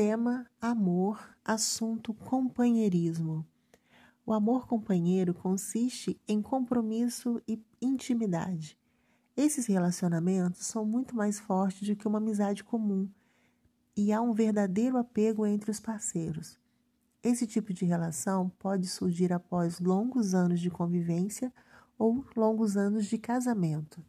Tema: amor, assunto: companheirismo. O amor companheiro consiste em compromisso e intimidade. Esses relacionamentos são muito mais fortes do que uma amizade comum e há um verdadeiro apego entre os parceiros. Esse tipo de relação pode surgir após longos anos de convivência ou longos anos de casamento.